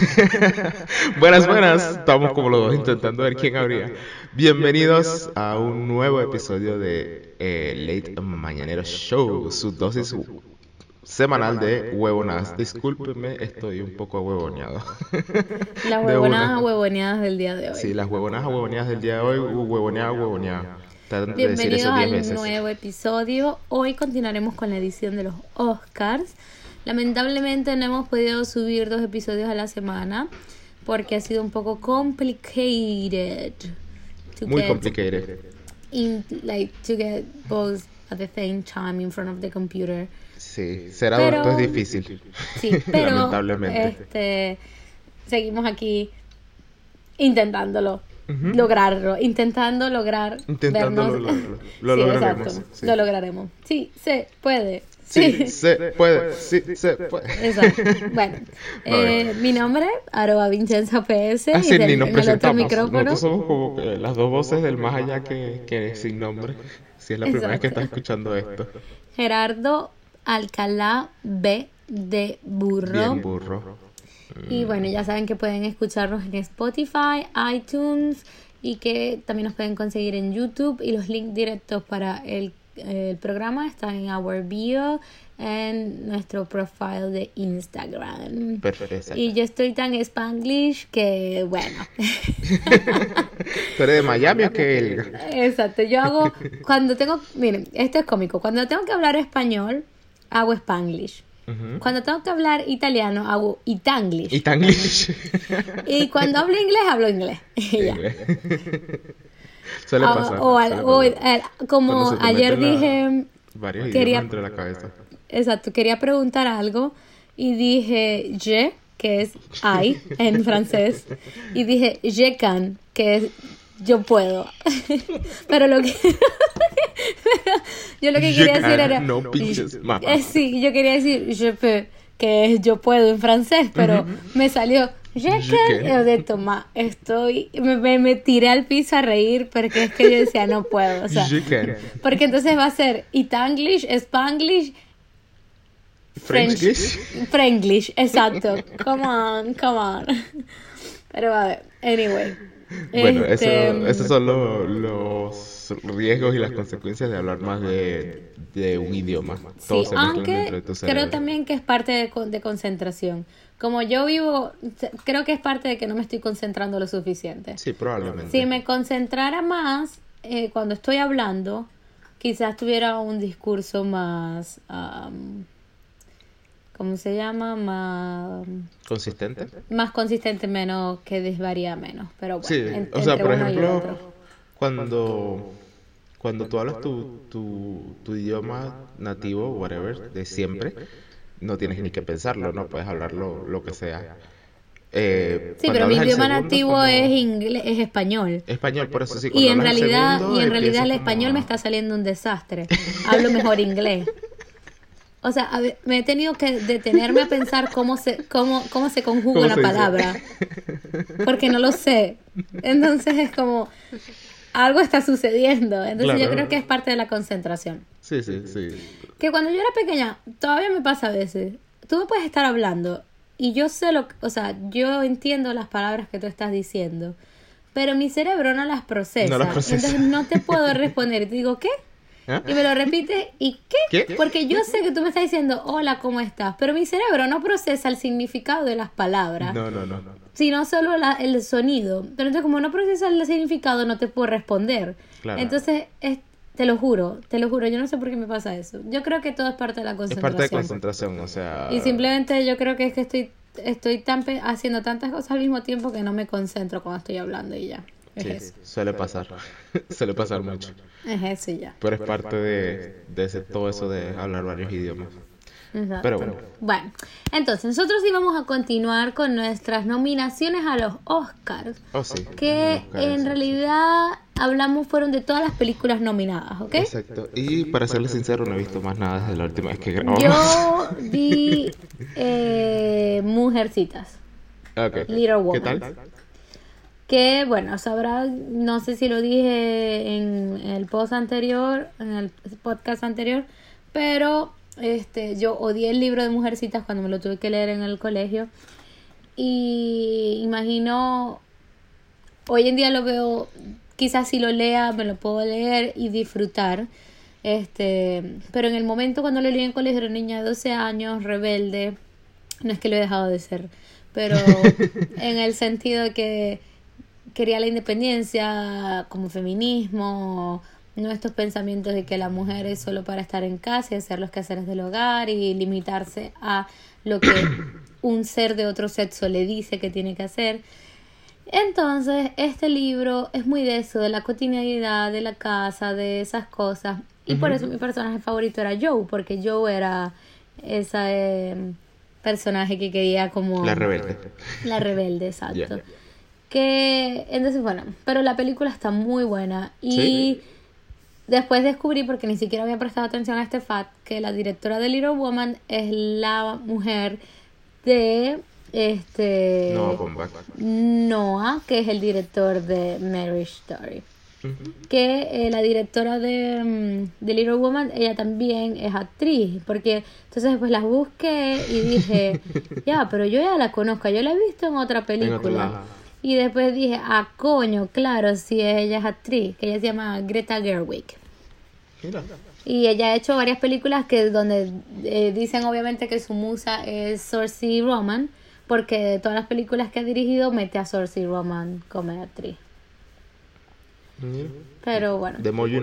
Buenas. buenas, buenas. Estamos como los dos intentando ver quién habría. Bienvenidos a un nuevo episodio de eh, Late Mañanero Show, su dosis semanal de huevonadas. Discúlpenme, estoy un poco huevoneado. Las huevonadas huevoneadas del día de hoy. Sí, las huevonadas huevoneadas del día de hoy, huevoneada, huevoneada. Bienvenidos al nuevo episodio. Hoy continuaremos con la edición de los Oscars. Lamentablemente no hemos podido subir dos episodios a la semana porque ha sido un poco complicated. Muy complicated. In, like to get both at the same time in front of the computer. Sí, será pero, difícil. Sí, pero lamentablemente. Este, seguimos aquí intentándolo. Lograrlo, intentando lograr intentando lograrlo. Lo lograremos. Lo lograremos. Sí, se puede. Sí, se puede, sí, se puede. Exacto. Bueno, eh, mi nombre, arroba Vincenza PS. Ah, y ni nos presentamos. Nosotros somos como las dos voces del más allá que, que sin nombre. Si es la primera vez que estás escuchando esto. Gerardo Alcalá B de Burro. Bien burro. Y bueno, ya saben que pueden escucharnos en Spotify, iTunes y que también nos pueden conseguir en YouTube y los links directos para el el programa está en our bio en nuestro profile de Instagram. Perfecto. Y yo estoy tan spanglish que, bueno. ¿Tú eres de Miami o qué? Exacto. Yo hago, cuando tengo, miren, esto es cómico. Cuando tengo que hablar español, hago spanglish. Cuando tengo que hablar italiano, hago itanglish. Itanglish. y cuando hablo inglés, hablo inglés. ya. Suele ah, pasar. o, eh, como ayer dije. quería, entre la cabeza. Exacto, quería preguntar algo y dije je, que es I en francés, y dije je can, que es yo puedo. Pero lo que. yo lo que quería decir era. No pinches, eh, sí, yo quería decir je peux, que es yo puedo en francés, pero me salió yo de toma, estoy, me, me, tiré al piso a reír porque es que yo decía no puedo, o sea, porque entonces va a ser Itanglish, Spanglish, French, Frenglish, exacto, come on, come on, pero a ver, anyway. Bueno, este, esos son los riesgos y las consecuencias de hablar más de, de un idioma. sí, aunque creo también que es parte de, de concentración como yo vivo, creo que es parte de que no me estoy concentrando lo suficiente. Sí, probablemente. Si me concentrara más eh, cuando estoy hablando, quizás tuviera un discurso más, ¿cómo se llama? Más... ¿Consistente? Más consistente, menos, que desvaría menos. Pero bueno, sí, o sea, por ejemplo, cuando, cuando tú hablas tu, tu, tu idioma nativo, whatever, de siempre no tienes ni que pensarlo, ¿no? Puedes hablarlo lo que sea. Eh, sí, pero mi idioma nativo es inglés, es español. Español, por eso sí. Y en realidad, y en realidad el español me está saliendo un desastre. Hablo mejor inglés. O sea, me he tenido que detenerme a pensar cómo se, cómo, cómo se conjuga una palabra. Porque no lo sé. Entonces es como, algo está sucediendo. Entonces yo creo que es parte de la concentración. Sí, sí, sí. Que cuando yo era pequeña, todavía me pasa a veces. Tú me puedes estar hablando y yo sé lo, o sea, yo entiendo las palabras que tú estás diciendo, pero mi cerebro no las procesa. Entonces no te puedo responder. Y te digo, ¿qué? ¿Ah? Y me lo repite, ¿y qué? Porque yo sé que tú me estás diciendo, hola, ¿cómo estás? Pero mi cerebro no procesa el significado de las palabras. No, no, no. no. Sino solo la, el sonido. Pero entonces, como no procesa el significado, no te puedo responder. Entonces, te lo juro, te lo juro, yo no sé por qué me pasa eso. Yo creo que todo es parte de la concentración. Es parte de concentración, o sea... Y simplemente yo creo que es que estoy, estoy tan haciendo tantas cosas al mismo tiempo que no me concentro cuando estoy hablando y ya. sí, suele pasar, suele pasar mucho. Es eso ya. Pero es parte de, de ese, todo eso de hablar varios idiomas. Pero bueno. Bueno, entonces nosotros íbamos a continuar con nuestras nominaciones a los Oscars. Oh, sí. Que en realidad hablamos fueron de todas las películas nominadas, ¿ok? Exacto. Y para serles sincero, no he visto más nada desde la última vez que grabamos. Yo vi eh, Mujercitas. Okay. Little Woman. ¿Qué tal? Que bueno, sabrá, no sé si lo dije en el post anterior, en el podcast anterior, pero este, yo odié el libro de Mujercitas cuando me lo tuve que leer en el colegio. Y imagino, hoy en día lo veo, quizás si lo lea, me lo puedo leer y disfrutar. Este, pero en el momento cuando lo leí en colegio era niña de 12 años, rebelde, no es que lo he dejado de ser, pero en el sentido de que quería la independencia como feminismo, no estos pensamientos de que la mujer es solo para estar en casa y hacer los quehaceres del hogar y limitarse a lo que un ser de otro sexo le dice que tiene que hacer. Entonces, este libro es muy de eso, de la cotidianidad, de la casa, de esas cosas. Y por eso mi personaje favorito era Joe, porque Joe era ese em, personaje que quería como... La rebelde. La rebelde, exacto. Que, entonces, bueno, pero la película está muy buena. Y después descubrí, porque ni siquiera había prestado atención a este fact, que la directora de Little Woman es la mujer de este Noah, que es el director de Marriage Story. Que eh, la directora de, mm, de, Little Woman, ella también es actriz, porque entonces después las busqué y dije, ya, pero yo ya la conozco, yo la he visto en otra película. y después dije, ah, coño, claro, si ella es actriz, que ella se llama Greta Gerwig. Y ella ha hecho varias películas que donde eh, dicen obviamente que su musa es Saoirse Roman, porque de todas las películas que ha dirigido mete a Saoirse Roman como actriz. Pero bueno. De more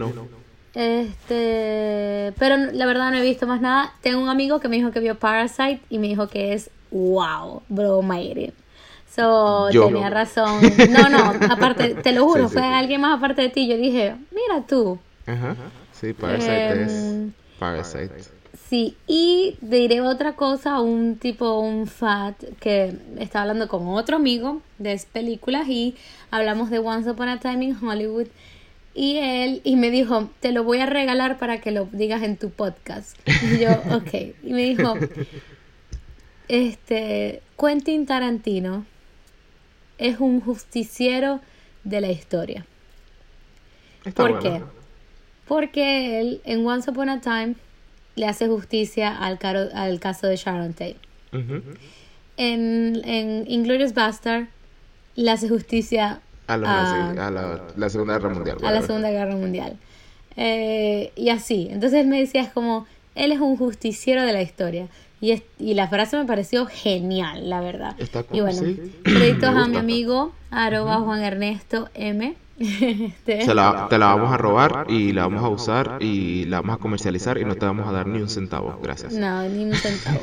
Este, pero la verdad no he visto más nada. Tengo un amigo que me dijo que vio Parasite y me dijo que es wow, bro, my So, tenía razón. No, no, aparte, te lo juro, fue alguien más aparte de ti. Yo dije, mira tú. Ajá. Sí, Parasite es em, Parasite. Sí, y diré otra cosa, un tipo, un fat, que estaba hablando con otro amigo de películas y hablamos de Once Upon a Time in Hollywood. Y él, y me dijo, te lo voy a regalar para que lo digas en tu podcast. Y yo, ok. Y me dijo, este, Quentin Tarantino es un justiciero de la historia. ¿Por qué? Porque él en Once Upon a Time le hace justicia al, al caso de Sharon Tate. En, en Inglorious Bastard le hace justicia a, la, Segunda Guerra Mundial. A la Segunda Guerra Mundial. Eh, y así. Entonces me decía, es como, él es un justiciero de la historia. Y, y la frase me pareció genial, la verdad. y bueno, créditos a mi amigo, arroba Juan Ernesto M. Este. te la vamos a robar y la vamos a usar y la vamos a comercializar y no te vamos a dar ni un centavo. Gracias. No, ni un centavo.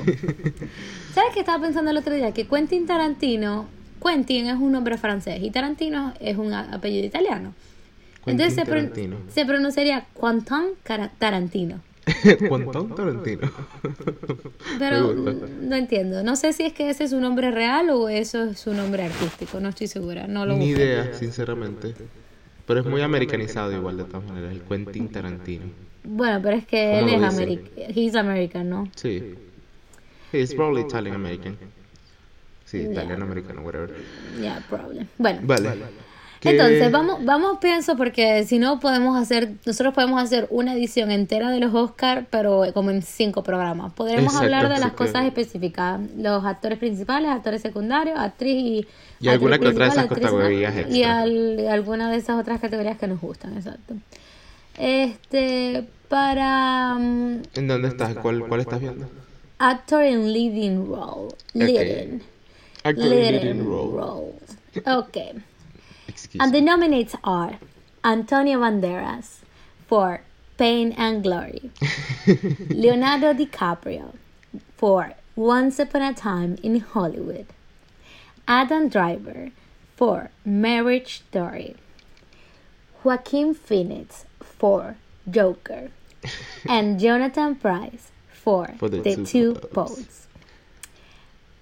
¿Sabes qué estaba pensando el otro día? Que Quentin Tarantino, Quentin es un nombre francés y Tarantino es un apellido italiano. Entonces se, se, pronunciaría Quentin Tarantino. Quentin Tarantino. Pero no entiendo. No sé si es que ese es su nombre real o eso es su nombre artístico. No estoy segura. No lo Ni idea, sinceramente. Pero es muy americanizado igual de todas maneras, el Quentin Tarantino. Bueno, pero es que él es americano. He's American, ¿no? Sí. He's probably Italian American. Sí, Italian American, whatever. Yeah, probably. Bueno. Vale. Entonces, vamos, vamos, pienso, porque si no podemos hacer, nosotros podemos hacer una edición entera de los Oscars, pero como en cinco programas. Podremos hablar de las cosas específicas, los actores principales, actores secundarios, actriz y... Y alguna que otra de esas categorías Y alguna de esas otras categorías que nos gustan, exacto. Este, para... Mm, ¿En dónde estás? ¿Cuál, cuál estás viendo? Actor in leading role. Leading. Actor in leading role. role. Ok. And the nominates are Antonio Banderas for Pain and Glory, Leonardo DiCaprio for Once Upon a Time in Hollywood, Adam Driver for Marriage Story, Joaquin Phoenix for Joker, and Jonathan Price for, for the, the, Two, two Boats.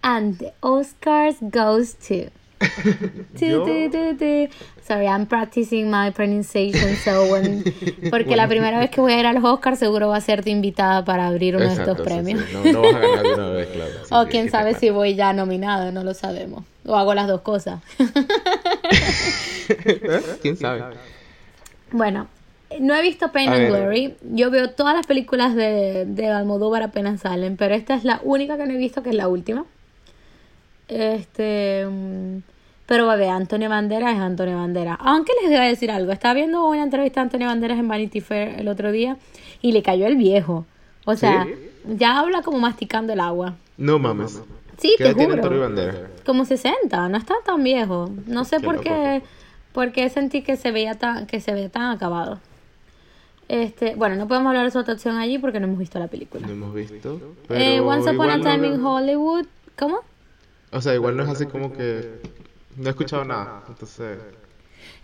And the Oscars goes to Sorry, I'm practicing my pronunciation, so when... porque la primera vez que voy a ir a los Oscars seguro va a ser invitada para abrir uno de estos premios. No, vas a ganar de una vez, claro. o quién sabe si voy ya nominado, no lo sabemos. O hago las dos cosas. ¿Quién sabe? Bueno, no he visto Pain and Glory. Yo veo todas las películas de, de Almodóvar apenas salen, pero esta es la única que no he visto, que es la última. Este. Pero, bebé, Antonio Banderas es Antonio Banderas. Aunque les voy a decir algo. Estaba viendo una entrevista a Antonio Banderas en Vanity Fair el otro día y le cayó el viejo. O sea, ¿Sí? ya habla como masticando el agua. No mames. Sí, ¿Qué te edad tiene juro. Antonio Banderas? Como 60, no está tan viejo. No sé Qué por qué, por qué sentí que se veía tan, que se veía tan acabado. Este, bueno, no podemos hablar de su actuación allí porque no hemos visto la película. No hemos visto. Eh, Once Upon a no Time in Hollywood, ¿cómo? O sea, igual no es así como que. No he escuchado nada. Entonces.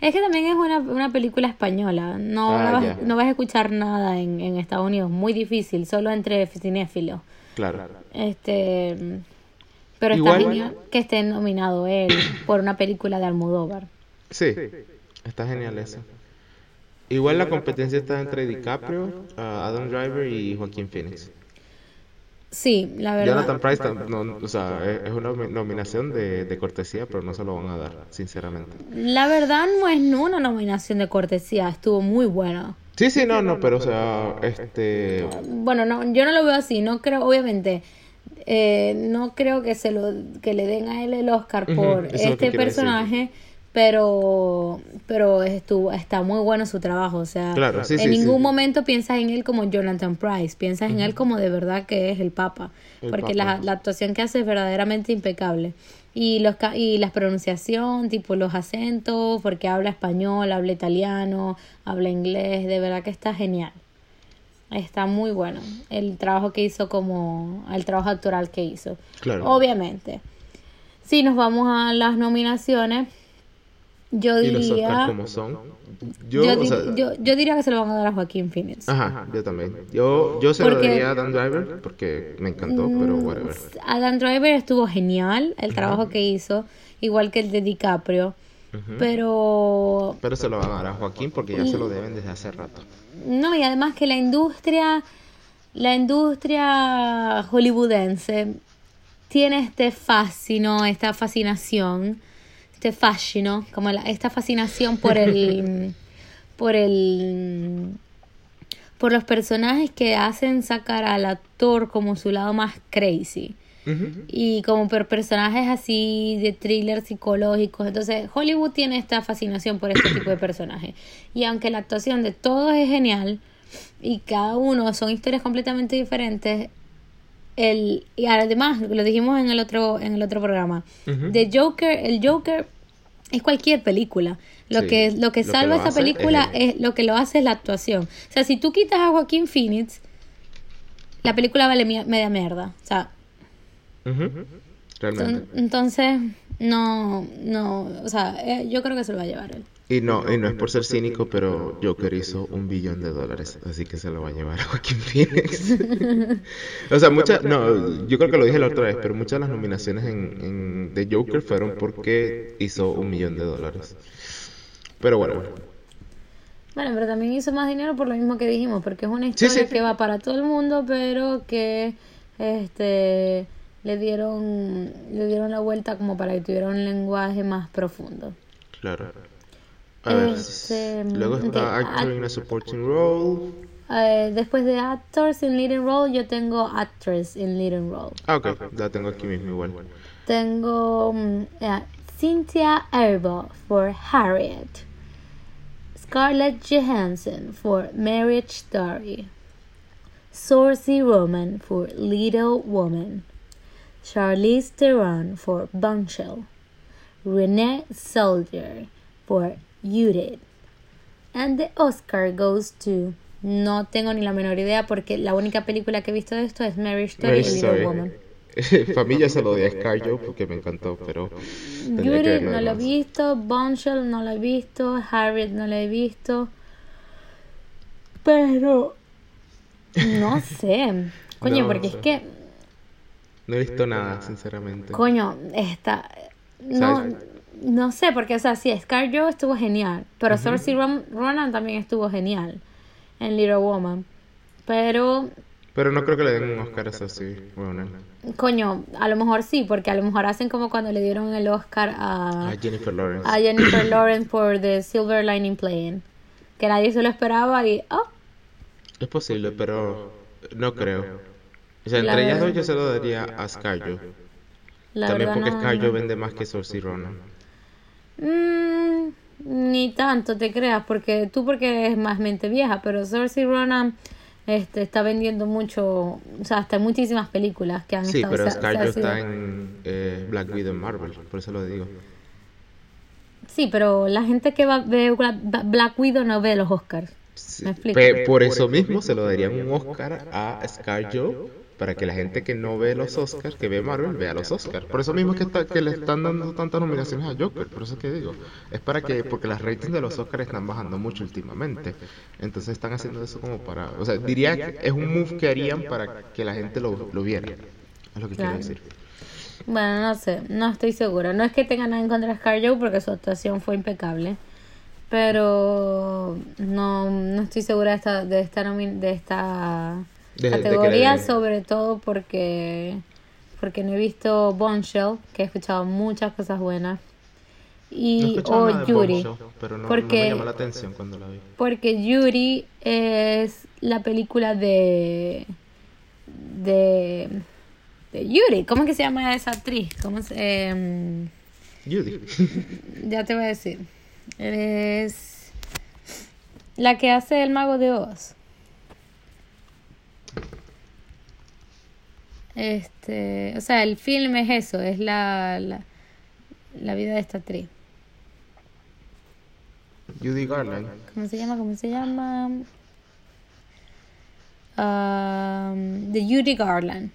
Es que también es una, una película española. No, Ah, vas, no vas a escuchar nada en, en Estados Unidos. Muy difícil, solo entre cinéfilos. Claro. Este, pero está Igual- genial que esté nominado él por una película de Almodóvar. Sí. Está genial eso. Igual la competencia está entre DiCaprio, ah, Adam Driver y Joaquín Phoenix. Sí, la verdad. Jonathan Price, no, o sea, es es una nomi- nominación de, de cortesía, pero no se lo van a dar, sinceramente. La verdad no es una nominación de cortesía, estuvo muy buena. Sí, sí, no, no, pero o sea, este, Bueno, no, yo no lo veo así, no creo, obviamente, eh, no creo que se lo, que le den a él el Oscar por este decir. Pero, pero estuvo, está muy bueno su trabajo, o sea, Claro, sí, en sí, ningún sí. momento piensas en él como Jonathan Price, piensas en él como de verdad que es el Papa, El porque Papa. La, la actuación que hace es verdaderamente impecable. Y los ca- y la pronunciación, tipo los acentos, porque habla español, habla italiano, habla inglés, de verdad que está genial. Está muy bueno el trabajo que hizo como el trabajo actoral que hizo. Claro. Obviamente. Si nos vamos a las nominaciones, yo y los Oscar diría como son. Yo, yo, o di- sea, yo, yo diría que se lo van a dar a Joaquín Phoenix. ajá, yo también. Yo, yo se lo Porque- daría a Dan Driver porque me encantó, pero Mm, whatever. Adam Driver estuvo genial el trabajo que hizo, igual que el de DiCaprio, Ujú. pero Pero se lo van a dar a Joaquín porque ya se lo deben desde hace rato. no, y además que la industria, la industria hollywoodense tiene este fascino, esta fascinación, este fascino, como la- esta fascinación por el, por el, por los personajes que hacen sacar al actor como su lado más crazy. Y como por personajes así de thrillers psicológicos. Entonces, Hollywood tiene esta fascinación por este tipo de personajes. Y aunque la actuación de todos es genial y cada uno son historias completamente diferentes, el y además lo dijimos en el otro en el otro programa. De Joker, el Joker es cualquier película. Lo Sí, que lo que lo que salva lo esa es película es lo que lo hace es la actuación. O sea, si tú quitas a Joaquín Phoenix, la película vale media mierda. O sea. Realmente. Entonces, no, no, o sea, eh, yo creo que se lo va a llevar él. Y no, y no es por ser cínico, pero Joker hizo un billón de dólares, así que se lo va a llevar a Joaquín Phoenix. o sea, muchas, no, yo creo que lo dije la otra vez, pero muchas de las nominaciones en, en- de Joker fueron porque hizo un millón de dólares. Pero bueno, Bueno, pero también hizo más dinero por lo mismo que dijimos, porque es una Sí, historia sí. que va para todo el mundo, pero que este le dieron le dieron la vuelta como para que tuviera un lenguaje más profundo. claro. A ver, luego ok, Actor act- in a Supporting Role. Eh, después de actors in leading role, yo tengo actress in leading role. Ah, ok, la tengo aquí mismo igual. Tengo mm, eh, Cynthia Erivo for Harriet. Scarlett Johansson for Marriage Story. Saoirse Roman for Little Woman. Charlize Theron for Bombshell. Renee Soldier for Judith. And the Oscar goes to. No tengo ni la menor idea porque la única película que he visto de esto es Marriage Story y Little. Woman. Familia se lo di a Scarjo porque me encantó, pero verlo no lo he visto, Bombshell no lo he visto, Harriet no lo he visto. Pero no sé. Coño, No porque es que, No he visto nada, sinceramente. coño, esta no. No sé, porque o sea, sí, ScarJo estuvo genial, pero Saoirse Ron- Ronan también estuvo genial en Little Woman. Pero Pero no creo que le den un Oscar a Saoirse Ronan. coño, a lo mejor sí, porque a lo mejor hacen como cuando le dieron el Oscar a A Jennifer Lawrence. a Jennifer Lawrence por The Silver Lining Playing. Que nadie se lo esperaba y. ¡Oh! Es posible, pero no creo. O sea, La entre ellas dos yo se lo daría a Scarjo. También porque Scarjo vende más que Saoirse Ronan. Mm, ni tanto te creas, porque tú porque eres más mente vieja, pero Saoirse Ronan este, está vendiendo mucho, o sea, hasta muchísimas películas que han sí, estado... Sí, pero Scarjo está en eh, Black Widow Marvel, por eso lo digo. Sí, pero la gente que va a ver Black Widow no ve los Oscars. por eso mismo se lo darían un Oscar a Scarjo para que la gente que no ve los Oscars, que ve Marvel, vea los Oscars. Por eso mismo que, está, que le están dando tantas nominaciones a Joker, por eso que digo. Es para que, porque las ratings de los Oscars están bajando mucho últimamente. Entonces están haciendo eso como para, o sea, diría que es un move que harían para que la gente lo, lo viera. Es lo que quiero decir. Bueno, no sé, no estoy segura. No es que tenga nada en contra de ScarJo porque su actuación fue impecable. Pero no, no estoy segura de esta, de esta, de esta categoría, sobre todo porque, porque no he visto Bombshell, que he escuchado muchas cosas buenas. Y, o Yuri. pero no, porque, me llamó la atención cuando la vi. Porque Yuri es la película de. de. de Yuri. ¿Cómo es que se llama esa actriz? ¿Cómo se.? Eh, Yuri. ya te voy a decir. Es. la que hace el mago de Oz. Este, o sea, el film es eso, es la, la, la vida de esta actriz. Judy Garland. ¿Cómo se llama? ¿Cómo se llama? Um, de Judy Garland.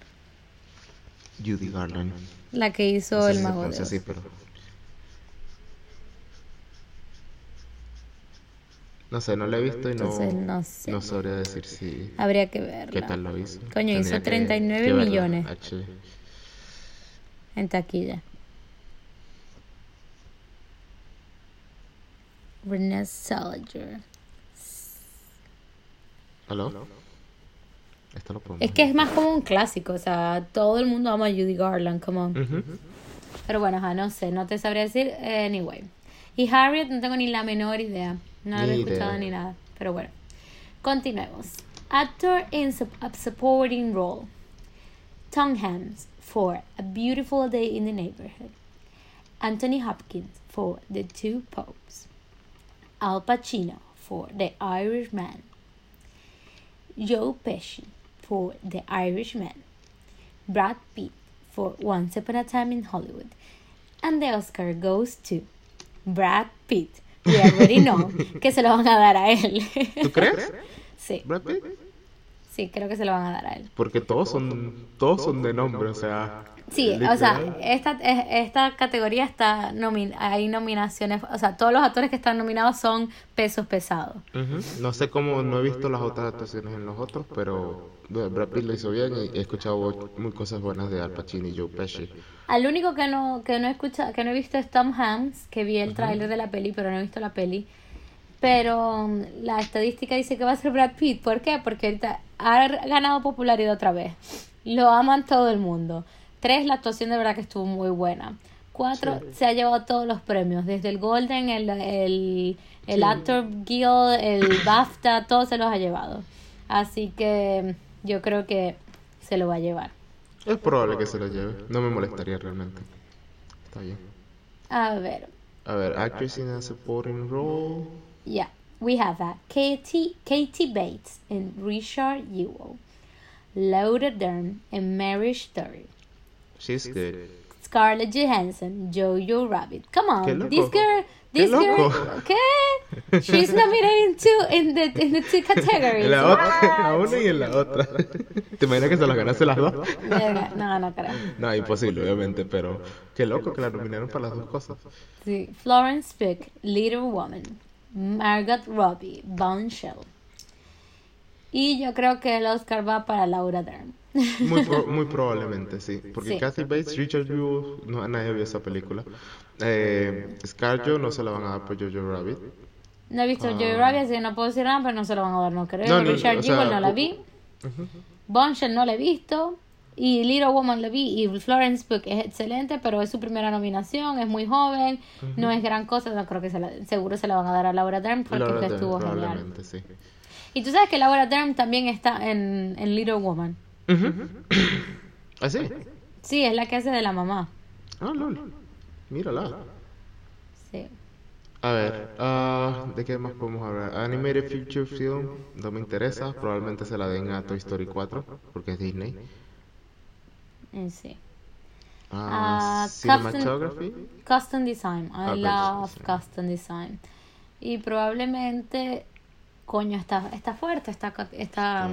Judy Garland. La que hizo el mago de Oz. pero No sé, no la he visto y no, no, sé. no sabría decir si... Habría que verla. ¿Qué tal lo hizo? Coño, hizo 39 millones. En taquilla. Renée Zellweger. ¿Aló? Esto lo es que es más como un clásico, o sea, todo el mundo ama a Judy Garland, come on. Pero bueno, no sé, no te sabría decir. Anyway. Y Harriet no tengo ni la menor idea. No lo había escuchado ni nada. Pero bueno. Continuemos. Actor in a supporting role. Tom Hanks for A Beautiful Day in the Neighborhood. Anthony Hopkins for The Two Popes. Al Pacino for The Irishman. Joe Pesci for The Irishman. Brad Pitt for Once Upon a Time in Hollywood. And the Oscar goes to Brad Pitt we already know que se lo van a dar a él. ¿Tú crees? Sí. Sí, creo que se lo van a dar a él. Porque todos son todos son de nombre, o sea. Sí, o sea, esta, esta categoría está hay nominaciones, o sea, todos los actores que están nominados son pesos pesados. No sé cómo, no he visto las otras actuaciones en los otros, pero Brad Pitt lo hizo bien y he escuchado muy cosas buenas de Al Pacino y Joe Pesci. Al único que no que no he escuchado, que no he visto es Tom Hanks, que vi el tráiler de la peli, pero no he visto la peli. Pero um, la estadística dice que va a ser Brad Pitt. ¿Por qué? Porque ahorita ha ganado popularidad otra vez. Lo aman todo el mundo. Tres, la actuación de verdad que estuvo muy buena. Cuatro, se ha llevado todos los premios, desde el Golden, el, el, el Actor Guild, el BAFTA, todos se los ha llevado. Así que yo creo que se lo va a llevar. Es probable que se lo lleve. No me molestaría realmente. Está bien. A ver. A ver, actress in a supporting role. Yeah, we have that. Katie, Katie Bates and Richard Ewell. Laura Dern and Mary Story. She's good. Scarlett Johansson, Jojo Rabbit. Come on, this girl This girl, ¿qué? She's nominated in two, in the, in the two categories. En la, otra, la una y en la otra. ¿Te imaginas que se las ganase las dos? No, no creo. No, imposible, obviamente, pero qué loco que la nominaron para las dos cosas. Sí, Florence Pugh, Little Woman, Margot Robbie, Bombshell. Y yo creo que el Oscar va para Laura Dern. Muy, muy probablemente, sí. Porque Kathy Bates, Richard Yu, no, nadie vio esa película. Eh, Scarjo no se la van a dar por Jojo Rabbit. No he visto Jojo ah. Rabbit, así que no puedo decir nada, pero no se la van a dar, no creo. Richard Yu no la vi. Uh no la he visto. Y Little Woman la vi. Y Florence Pugh es excelente, pero es su primera nominación, es muy joven, no es gran cosa. No creo que se la, seguro se la van a dar a Laura Dern porque estuvo genial. Sí. Y tú sabes que Laura Dern también está en, en Little Woman. ¿Ah, sí? Sí, es la que hace de la mamá. Ah, lol. Mírala. Sí. A ver, uh, ¿de qué más podemos hablar? Animated Feature Film, no me interesa. Probablemente se la den a Toy Story 4, porque es Disney. Mm, sí. Uh, cinematography. Custom, Design. I love custom design. Y probablemente, coño, está, está fuerte, está... está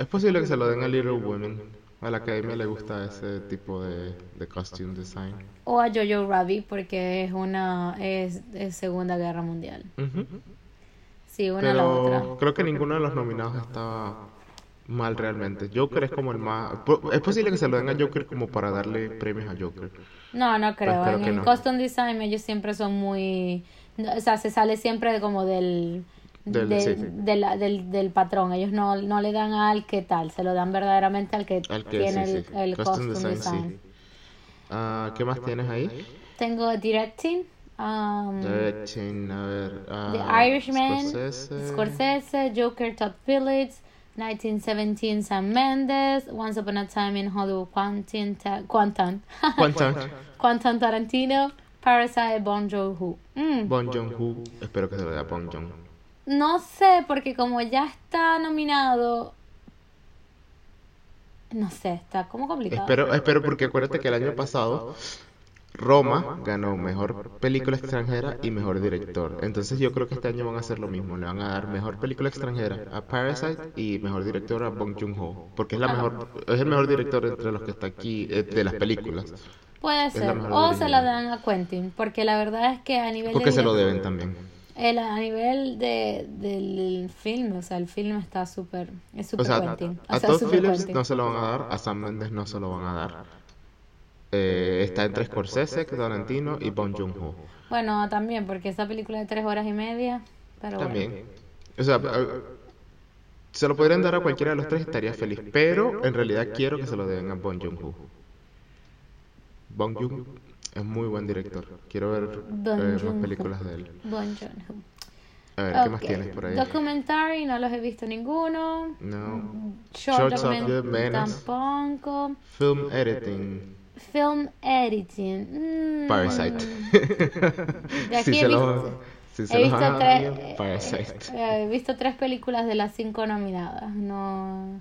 es posible que se lo den a Little Women. A la academia le gusta ese tipo de, de costume design. O a Jojo Rabbit porque es una es, Segunda Guerra Mundial. Sí, una la otra. Creo que ninguno de los nominados estaba mal realmente. Joker es como el más... Es posible que se lo den a Joker como para darle premios a Joker. No, no creo. en el costume design ellos siempre son muy... O sea, se sale siempre como del del, del, del, patrón. Ellos no, no le dan al que tal, se lo dan verdaderamente al que, tiene el, el, costume, design. Ah, ¿Qué más tienes ahí? Tengo directing. Um, directing, a ver. The ah, Irishman, Scorsese. Joker, Todd Phillips. 1917 Sam Mendes, Once Upon a Time in Hollywood, Quentin, Quentin, Quentin Tarantino, Parasite, Bon Joon-ho. Mm. Bon Joon-ho, espero que se lo dé a Bon Joon. No sé, porque como ya está nominado. No sé, está como complicado. Espero, espero porque acuérdate que el año pasado Roma ganó mejor película extranjera y mejor director. Entonces yo creo que este año van a hacer lo mismo. Le van a dar mejor película extranjera a Parasite y mejor director a Bong Joon-ho, porque es la mejor, es el mejor director entre los que está aquí eh, de las películas. Puede ser. O se la dan a Quentin, porque la verdad es que a nivel porque se lo deben también. El, a nivel de, del film, o sea, el film está súper, es súper o sea, A, todos Phillips no se lo van a dar, a Sam Mendes no se lo van a dar. Eh, está entre Scorsese, Tarantino y Bon Joon-ho. Bueno, también, porque esa película de tres horas y media, pero También. O sea, eh, se lo podrían dar a cualquiera de los tres, estaría feliz. Pero en realidad quiero que se lo den a Bon Joon-ho. Bon Joon es muy buen director. Quiero ver eh, más películas de él. Bon Joon-ho. A ver, ¿qué más tienes por ahí? Documentary, no los he visto ninguno. No. Short, Short tampoco. Film editing. Film editing. Mm. Parasite. De aquí he, visto, he, visto tres, Parasite. Eh, he visto tres películas de las cinco nominadas. No.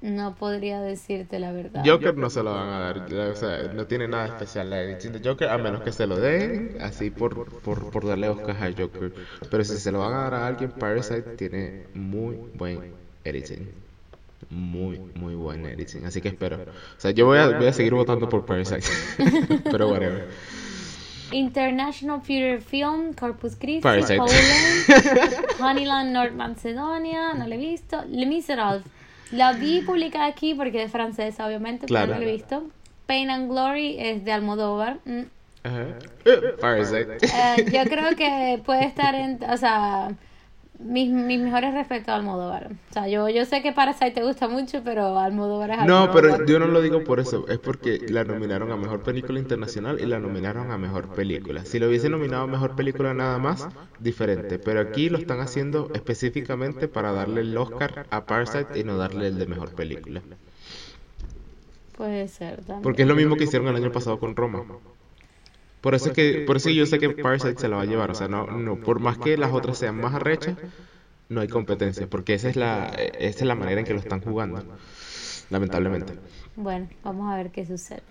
No podría decirte la verdad. Joker no se lo van a dar, o sea, no tiene nada especial la edición de Joker, a menos que se lo den así por, por, por darle Oscar a Joker. Pero si se lo van a dar a alguien, Parasite tiene muy buen editing. Muy, muy buen editing. Así que espero. O sea, yo voy a, voy a seguir votando por Parasite. Pero whatever. International Future Film, Corpus Christi, Poland, Honeyland, North Macedonia, no lo he visto. Le Miserable la vi publicada aquí porque es francesa, obviamente, pero no la he visto. Pain and Glory es de Almodóvar. Mm. Eh, yo creo que puede estar en, o sea, mis, mis mejores respetos a Almodóvar. O sea, yo, yo sé que Parasite te gusta mucho, pero Almodóvar es No, pero yo no lo digo por eso. Es porque la nominaron a Mejor Película Internacional y la nominaron a Mejor Película. Si lo hubiese nominado a Mejor Película nada más, diferente. Pero aquí lo están haciendo específicamente para darle el Oscar a Parasite y no darle el de Mejor Película. Puede ser también. Porque es lo mismo que hicieron el año pasado con Roma. Por eso, que, por eso yo sé que Parasite se la va a llevar. O sea, no, no, por más que las otras sean más arrechas, no hay competencia. Porque esa es la, esa es la manera en que lo están jugando. Lamentablemente. Bueno, vamos a ver qué sucede.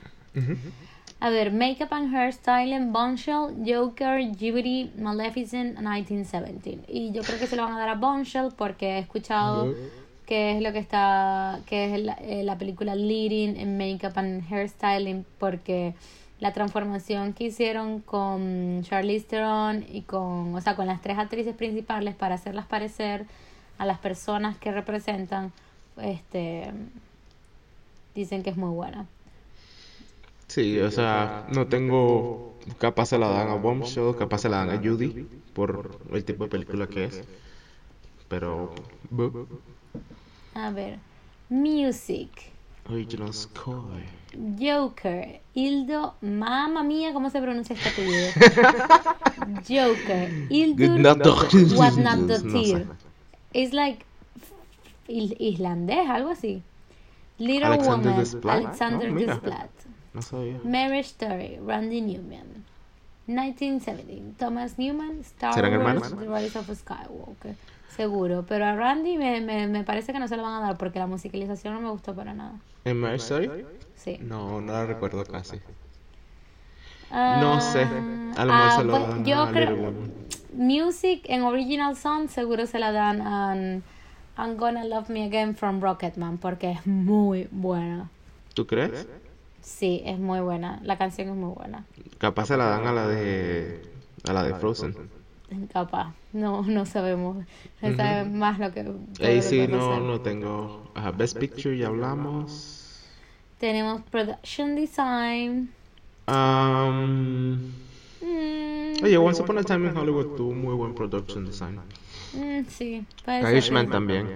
A ver, Makeup and Hairstyling, Bombshell, Joker, Ghibli, Maleficent, 1917. Y yo creo que se lo van a dar a Bombshell porque he escuchado que es lo que está, que es la, eh, la película leading en Makeup and Hairstyling porque la transformación que hicieron con Charlize Theron y con, o sea, con las tres actrices principales para hacerlas parecer a las personas que representan, este, dicen que es muy buena. Sí, o sea, no tengo, capaz se la dan a Bombshell, capaz se la dan a Judy por el tipo de película que es, pero... A ver, Music. Original Score. Joker. Hildo. Mamma mía, ¿cómo se pronuncia este apellido? Joker. Hildur Wadnadottir. Es like. islandés, algo así. Little Alexander Woman. Desplat. Alexander oh, Desplat. No sabía. Marriage Story, Randy Newman. 1970, Thomas Newman, Star ¿Serán Wars, hermanos? The Rise of Skywalker. Seguro, pero a Randy me, me, me parece que no se lo van a dar porque la musicalización no me gustó para nada. ¿En Marriage Story? Sí. No, no la recuerdo casi. Ah, No sé. A lo mejor se lo pues, dan yo a creo. Little. Music en Original Song seguro se la dan a I'm Gonna Love Me Again from Rocketman porque es muy buena. ¿Tú crees? Sí, es muy buena. La canción es muy buena. Capaz se la dan a la de a la de Frozen. Capaz. No, no sabemos. No sabemos más lo que. Ahí sí no no tengo. Ajá, Best Picture ya hablamos. Tenemos Production Design. Um, Mm, oye, Once Upon a Time in Hollywood tuvo muy buen production design. mm, sí. Irishman también.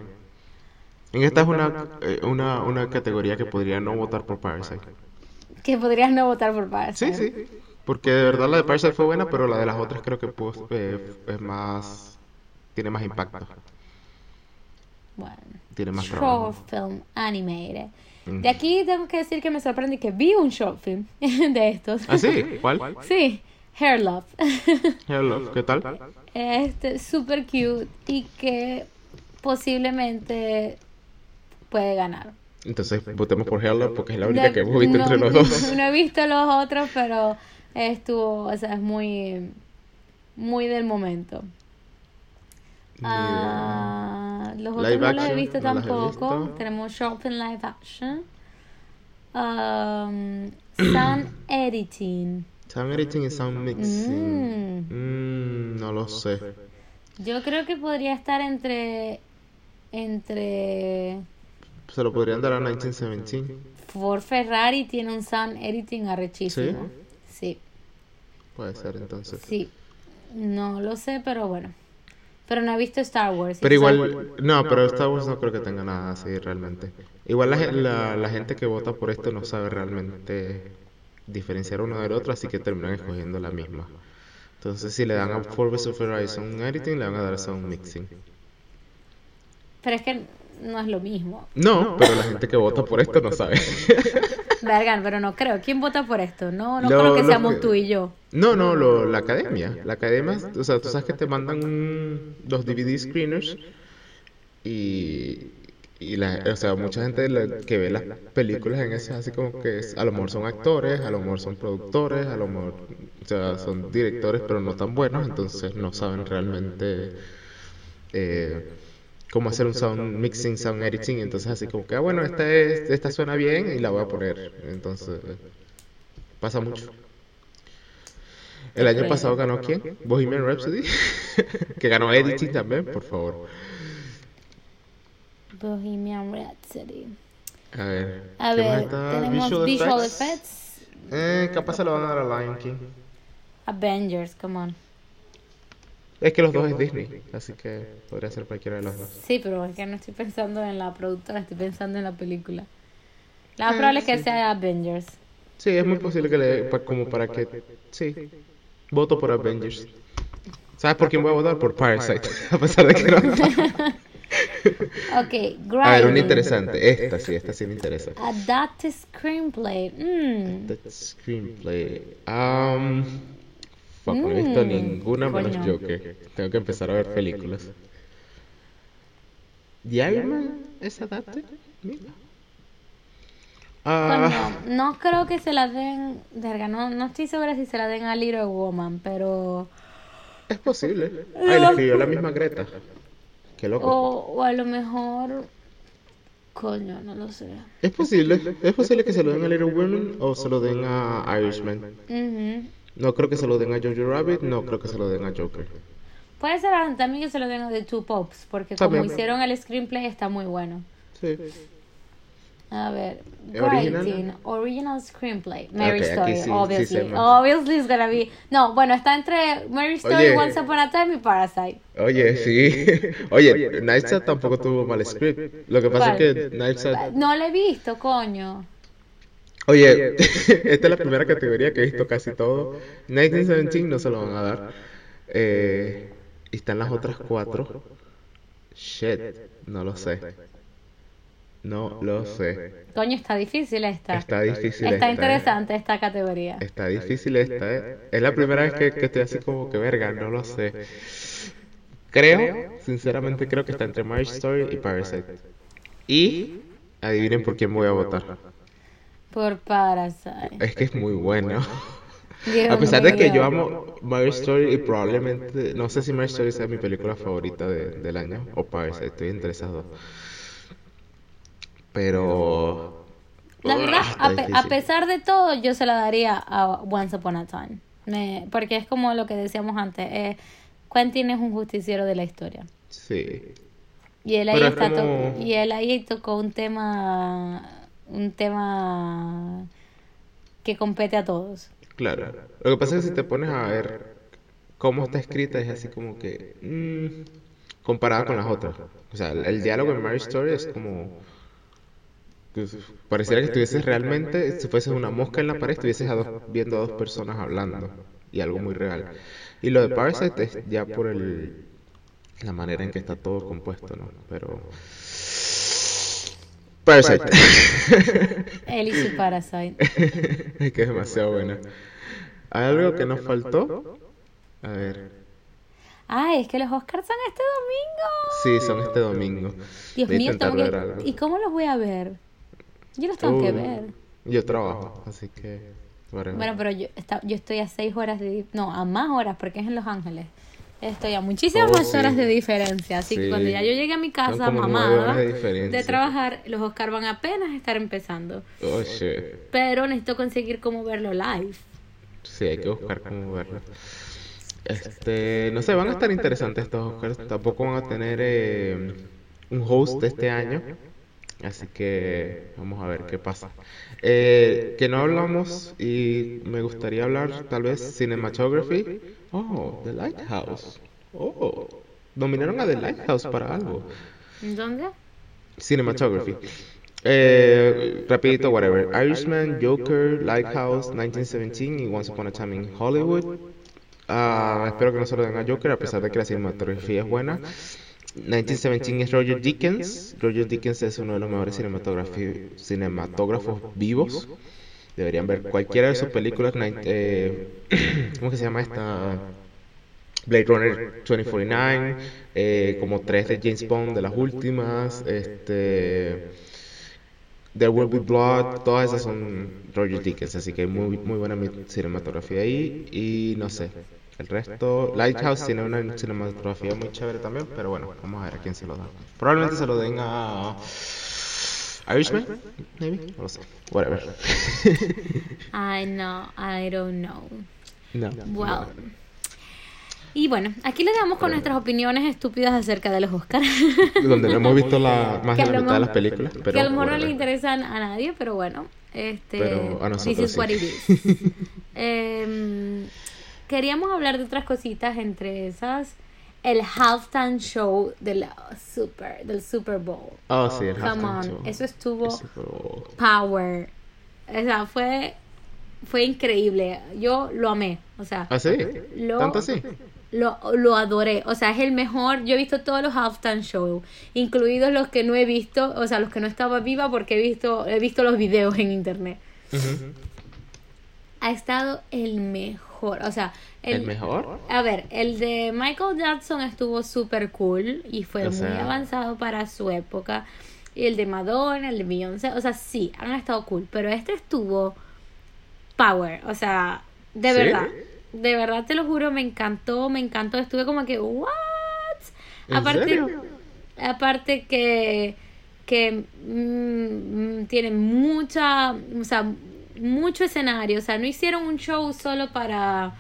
En esta es una, eh, una, una categoría que podría no votar por Parasite. Que podrías no votar por Sí, Parasite. sí. Porque de verdad la de Parasite fue buena, pero la de las otras creo que pues, eh, es más. Tiene más impacto. Bueno. Tiene más Short trabajo. film animated. De aquí tengo que decir que me sorprendí que vi un short film de estos. ¿Ah, sí? ¿Cuál? Sí, Hair Love. Hello, ¿qué tal? Este, super cute y que posiblemente puede ganar. Entonces votemos por Hello porque es la única que hemos visto no- entre los dos. No he visto los otros, pero estuvo, o sea, es muy, muy del momento. Ah, los otros no los he visto no las he tampoco. visto. Tenemos Short Film Live Action. Um, Sound Editing. Sound editing y sound mixing. Mm, no lo sé. Yo creo que podría estar entre. Entre. Se lo podrían dar a 1917. Ford Ferrari tiene un sound editing arrechísimo. Sí, Puede ser entonces. sí. No lo sé, pero bueno. Pero no he visto Star Wars. Pero igual, no, pero Star Wars no creo que tenga nada así realmente. Igual la, la, la gente que vota por esto no sabe realmente diferenciar uno del otro, así que terminan escogiendo la misma. Entonces, si le dan a vs Ferrari Sound Editing, le van a dar a Sound Mixing. Pero es que no es lo mismo. No, pero la gente que vota por esto no sabe. Vergan, pero no creo. ¿Quién vota por esto? No, no Lo- creo que seamos que- tú y yo. No, no, lo- la academia. La academia, o sea, tú sabes que te mandan un- los DVD screeners y, y la, o sea, mucha gente la- que ve las películas en eso, así como que es- a lo mejor son actores, a lo mejor son productores, a lo mejor, o sea, son directores, pero no tan buenos, entonces no saben realmente eh, cómo hacer un sound mixing, sound editing, entonces así como que, ah, bueno, esta, es, esta suena bien y la voy a poner, entonces pasa mucho. El año pasado ganó quién? Bohemian Rhapsody, que ganó editing también, por favor. Bohemian Rhapsody. A ver, tenemos Visual, Effects. Eh, capaz se lo van a dar a Lion King. Avengers, come on. Es que los dos es Disney, así que podría ser cualquiera de los dos. Sí, pero es que no estoy pensando en la productora, estoy pensando en la película. La más Eh, probable es que sea Avengers. Sí, es muy posible que le, como para que, sí, voto por Avengers. ¿Sabes por quién voy a votar? Por Parasite, a pesar de que no. Ok, A ver, una Grinding. interesante, esta sí, esta sí me interesa. Adapted Screenplay. Mm. The screenplay. Um, no he visto Mm, ninguna menos coño. Joker. Tengo que empezar a ver películas. ¿The Iron Man es adapted? Mira. Ah, Coño, no creo que se la den. Verga, no, no estoy segura si se la den a Little Woman, pero. es posible. Ay, le escribió la misma Greta. Qué loco. O, o a lo mejor. Coño, no lo sé. Es posible. Es posible que se lo den a Little Women o se lo den a Irishman. Ujú. No creo que se lo den a Jojo Rabbit, no creo que se lo den a Joker. Puede ser también que se lo den a The Two Pops, porque También. como hicieron el screenplay está muy bueno. Sí. A ver, ¿Original? Writing, original screenplay, Mary Ok, aquí Story, sí- sí obviously, más. obviously it's gonna be, no, bueno, está entre Mary Story, Oye. Once Upon a Time y Parasite. Oye, sí. Oye, Nightsat tampoco tuvo mal script. Lo que pasa ¿Cuál? es que Nightsat... No lo he visto, coño. Oye, esta es la primera categoría que he visto casi todo. 1917 no se lo van a dar. Eh, y están las otras cuatro. Shit, no lo sé. No lo sé. Coño, está difícil esta. Está difícil Está esta, ¿eh? interesante esta categoría. Está difícil esta, ¿eh? Es la primera vez que, que estoy así como que verga, no lo sé. Creo, sinceramente creo que está entre Marriage Story y Parasite. Y adivinen por quién voy a votar. Por Parasite. Es que es muy bueno. Dios A pesar de que yo amo Marriage Story y probablemente, no sé si Marriage Story sea mi película favorita de- del año o Parasite, estoy entre esas dos. Pero... La verdad, a, pe- a difícil. pesar de todo, yo se la daría a Once Upon a Time. Me- porque es como lo que decíamos antes. eh, Quentin es un justiciero de la historia. Sí. Y él ahí, está como- y él ahí tocó un tema. Un tema que compete a todos. Claro. Lo que pasa es que si te pones a ver cómo está escrita es así como que mm, comparada con las otras. O sea, el, el diálogo en Marriage Story es como pues, pareciera que estuvieses realmente, si fueses una mosca en la pared, estuvieses a dos- viendo a dos personas hablando y algo muy real. Y lo de Parasite es ya por el la manera en que está todo compuesto, ¿no? Pero Parasite. Él y su Parasite. Es que es demasiado buena. ¿Hay algo que nos faltó? A ver. Ay, es que los Oscars son este domingo. Sí, son este domingo. Dios Voy mío, tengo que-. ¿y cómo los voy a ver? Yo los tengo que Uh, ver. Yo trabajo, así que. Bueno, pero yo, está, yo estoy a seis horas de... No, a más horas porque es en Los Ángeles. Estoy a muchísimas Oh, sí. horas de diferencia. Así que cuando ya yo llegue a mi casa mamada de trabajar, los Oscars van apenas a estar empezando. Oh, shit. Pero necesito conseguir cómo verlo live. Sí, hay que buscar cómo verlo. Este, no sé, van a estar interesantes estos Oscars. Tampoco van a tener eh, un host este año. Así que vamos a ver qué pasa. Eh, que no hablamos y me gustaría hablar tal vez cinematography. Oh, The Lighthouse. Oh, nominaron a The Lighthouse para algo. ¿Dónde? Cinematography. Eh, rapidito, whatever. Irishman, Joker, Lighthouse, 1917 y Once Upon a Time in Hollywood. Ah, espero que no se lo den a Joker, a pesar de que la cinematografía es buena. 1917 es Roger Dickens. Roger Dickens es uno de los mejores cinematógrafos vivos. Deberían ver cualquiera de sus películas. Eh, ¿Cómo que se llama esta? Blade Runner 2049, eh, como tres de James Bond de las últimas, este, There Will Be Blood, todas esas son Roger Dickens, así que muy, muy buena cinematografía ahí, y no sé, el resto, Lighthouse tiene una cinematografía muy chévere también, pero bueno, vamos a ver a quién se lo da. Probablemente se lo den a Irishman, maybe, no lo sé, whatever. I know, I don't know. no, Well. Y bueno, aquí les damos con nuestras opiniones estúpidas acerca de los Oscars. donde no hemos visto la, más de la lo mitad de las películas, pero que a lo mejor no le interesan a nadie, pero bueno, este, Pero a this nosotros is what sí. it is. Em, queríamos hablar de otras cositas, entre esas, el halftime show del Super, del Super Bowl. Oh, sí, el Come on, show. eso estuvo power. O sea, fue, fue increíble. Yo lo amé. O sea, ¿Ah, sí? Lo- ¿Tanto así? lo, lo adoré. O sea, es el mejor. Yo he visto todos los halftime show, incluidos los que no he visto, o sea, los que no estaba viva porque he visto, he visto los videos en internet. Ha estado el mejor. O sea, ¿El mejor? A ver, el de Michael Jackson estuvo súper cool y fue O muy sea- avanzado para su época. Y el de Madonna, el de Beyoncé, o sea, sí, han estado cool, pero este estuvo power, o sea, de ¿Sí? verdad, de verdad te lo juro, me encantó, me encantó, estuve como que, ¿what? ¿En Aparte, serio? aparte que, que mm, mm, tienen mucha, o sea, mucho escenario, o sea, no hicieron un show solo para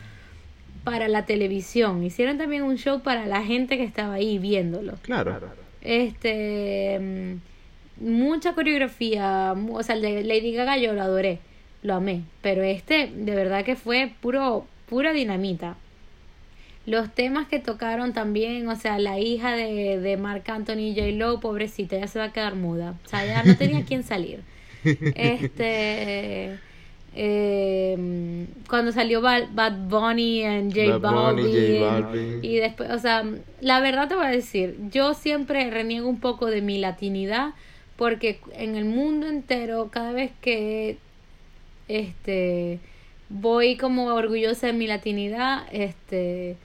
para la televisión, hicieron también un show para la gente que estaba ahí viéndolo. Claro. Este mm, mucha coreografía, o sea, el de Lady Gaga yo lo adoré, lo amé, pero este de verdad que fue puro pura dinamita. Los temas que tocaron también, o sea, la hija de, de Marc Anthony J. Lo, pobrecita, ya se va a quedar muda. O sea, ya no tenía quien salir. Este. Eh, cuando salió Bad, Bad Bunny J Balvin, J Balvin. y después, o sea, la verdad te voy a decir, yo siempre reniego un poco de mi latinidad porque en el mundo entero, cada vez que este voy como orgullosa de mi latinidad, este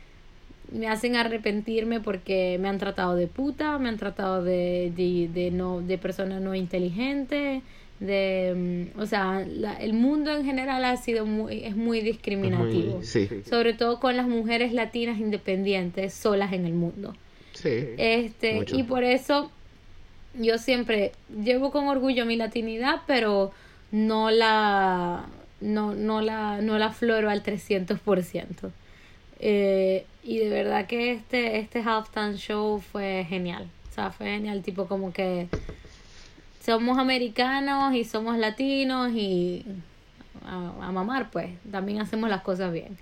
me hacen arrepentirme porque me han tratado de puta, me han tratado de, de, de no de persona no inteligente, de mm, o sea, el mundo en general ha sido muy es muy discriminativo, sobre todo con las mujeres latinas independientes solas en el mundo. Sí. Este, y por eso yo siempre llevo con orgullo mi latinidad, pero no la no no la no la floro al 300%. Eh, y de verdad que este, este halftime show fue genial. O sea, fue genial, tipo como que somos americanos y somos latinos y a, mamar, pues, también hacemos las cosas bien.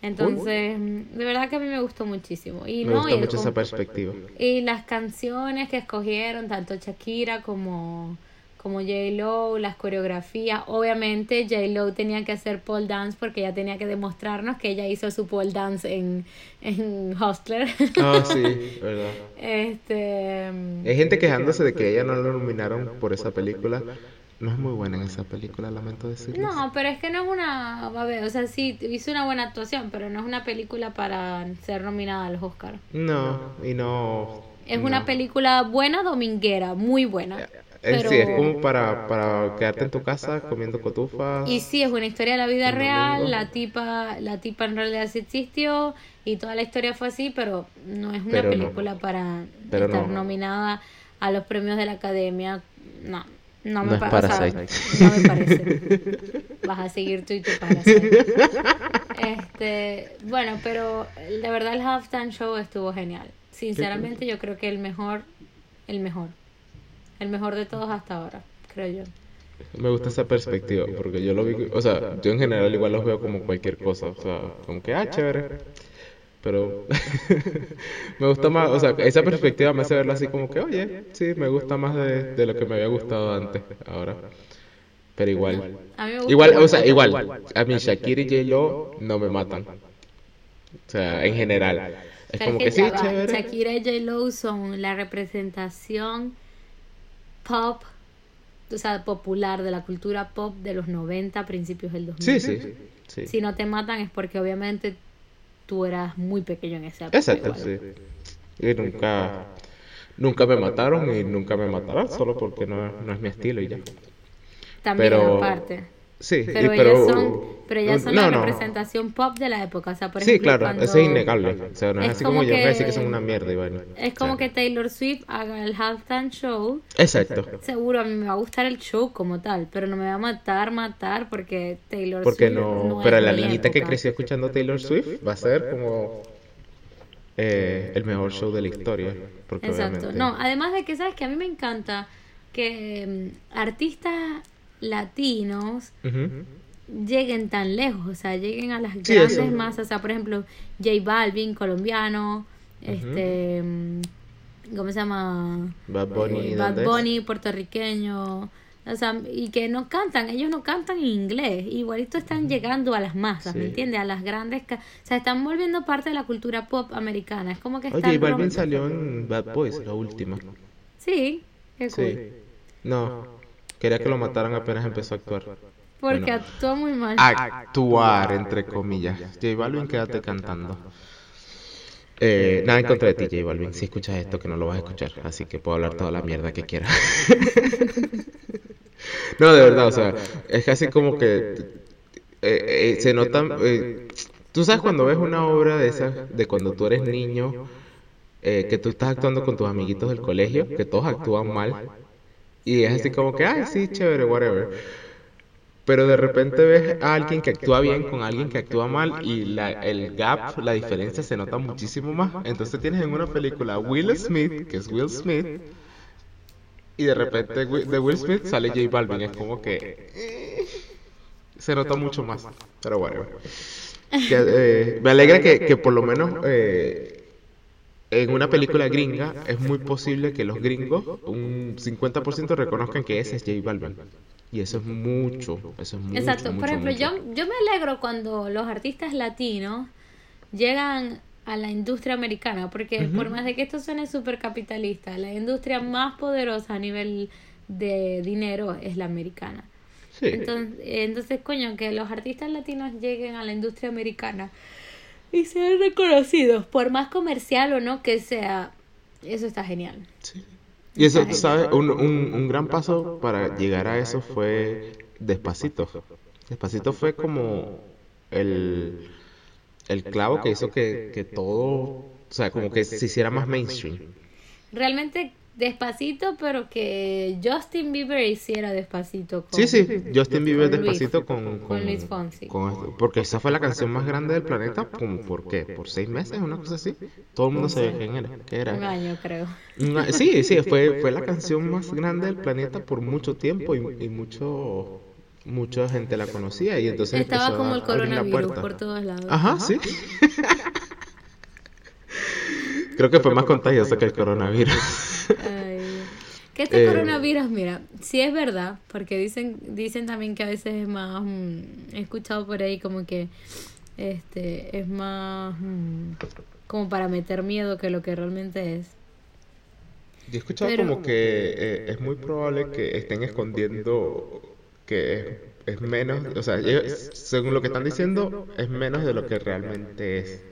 Entonces, de verdad que a mí me gustó muchísimo. Y me no, gusta mucho esa perspectiva. Y las canciones que escogieron, tanto Shakira como como J-Lo, las coreografías. Obviamente J-Lo tenía que hacer pole dance porque ella tenía que demostrarnos que ella hizo su pole dance en, en Hostler. Ah, sí, verdad. Este... Hay gente quejándose de que ella no lo nominaron por esa película. No es muy buena en esa película, lamento decirlo. No, pero es que no es una... A ver, o sea, sí, hizo una buena actuación, pero no es una película para ser nominada a los Oscars. No, y no... Es una película buena dominguera, muy buena. Sí, es como para, para quedarte en tu casa comiendo cotufas. Y sí, es una historia de la vida real, la tipa, la tipa en realidad sí existió y toda la historia fue así, pero no es una película para estar nominada a los premios de la academia. No, no me, parece. no me parece. Vas a seguir tú y tu Parasite. Este, bueno, pero de verdad el halftime show estuvo genial. Sinceramente yo creo que el mejor, el mejor. El mejor de todos hasta ahora, creo yo. Me gusta esa perspectiva, porque yo lo vi, o sea, yo en general igual los veo como cualquier cosa, o sea, como que, ah, chévere. Pero me gusta más, o sea, esa perspectiva me hace verlo así como que, oye, sí, me gusta más de, de lo que me había gustado antes, ahora. Pero igual. igual, o sea, igual. A mí Shakira y J-Lo no me matan. O sea, en general. Es como que, sí, chévere. Shakira y J-Lo son la representación pop, o sea, popular, de la cultura pop de los 90, principios del 2000. Sí, sí, Si no te matan es porque obviamente tú eras muy pequeño en esa época. Exacto, sí. Y nunca, nunca me mataron y nunca me matarán, solo porque no, no es mi estilo y ya. También Pero... aparte. Sí, pero, ellas son, pero ellas son la representación pop de la época. O sea, por sí, claro, eso es innegable. O sea, no es, así como, yo voy a decir que son una mierda. Y bueno, es como que Taylor Swift haga el halftime show. Exacto. Seguro a mí me va a gustar el show como tal, pero no me va a matar, matar, porque Taylor porque Swift. no, no pero la niñita que creció escuchando Taylor Swift va a ser como. Eh, el mejor show de la historia. Porque Exacto. No, además de que, ¿sabes? Que a mí me encanta que mm, artistas latinos lleguen tan lejos, o sea, lleguen a las grandes masas, o sea, por ejemplo, J Balvin, colombiano, este, ¿cómo se llama? Bad Bunny, eh, Bad Bunny puertorriqueño, o sea, y que no cantan, ellos no cantan en inglés, igualito están llegando a las masas, ¿me entiendes? A las grandes, o sea, están volviendo parte de la cultura pop americana, es como que están... Oye, Balvin salió en Bad Boys. Sí, qué sí. No, Quería que lo mataran apenas empezó a actuar. Porque actuó muy mal. Actuar, entre comillas. J Balvin, quédate cantando. Eh, nada en contra de ti, J Balvin. Si escuchas esto, que no lo vas a escuchar. Así que puedo hablar toda la mierda que quiera. no, de verdad, o sea, es casi como que eh, eh, se nota. Tú sabes cuando ves una obra de esas, de cuando tú eres niño, que tú estás actuando con tus amiguitos del colegio, que todos actúan mal y es así como que, ay, sí, chévere, whatever. Pero de repente ves a alguien que actúa bien con alguien que actúa mal y la, el gap, la diferencia se nota muchísimo más. Entonces tienes en una película Will Smith, que es Will Smith, y de repente de Will Smith sale J Balvin. Es como que eh, se nota mucho más. Pero whatever. Eh, me alegra que, que por lo menos eh, en una película gringa es muy posible que los gringos, un 50% reconozcan que ese es J Balvin. Y eso es mucho, eso es mucho. Exacto, por ejemplo, Yo, yo me alegro cuando los artistas latinos llegan a la industria americana, porque por más de que esto suene súper capitalista, la industria más poderosa a nivel de dinero es la americana. Entonces, entonces, coño, que los artistas latinos lleguen a la industria americana y sean reconocidos, por más comercial o no que sea, eso está genial. Sí. Y eso, ¿sabes? Un, un, un gran paso para llegar a eso fue Despacito. Despacito fue como el, el clavo que hizo que, que todo, o sea, como que se hiciera más mainstream. Realmente despacito, pero que Justin Bieber hiciera despacito. Con, sí, sí, Justin Bieber despacito con, con, Luis Fonsi. porque esa fue la canción más grande del planeta, como, ¿por qué? ¿Por seis meses? Una cosa así. Todo el mundo sabía quién era. ¿Qué era? Un año, creo. sí, sí, fue, fue la canción más grande del planeta por mucho tiempo y, y mucho mucha gente la conocía y entonces estaba como el coronavirus por todos lados. Ajá, sí. Creo que fue más contagioso que el coronavirus. Que este eh, coronavirus, mira, sí es verdad, porque dicen dicen también que a veces es más mm, he escuchado por ahí como que este es más mm, como para meter miedo que lo que realmente es. Yo he escuchado como que eh, es muy probable que estén escondiendo que es, menos, o sea, según lo que están diciendo, es menos de lo que realmente es.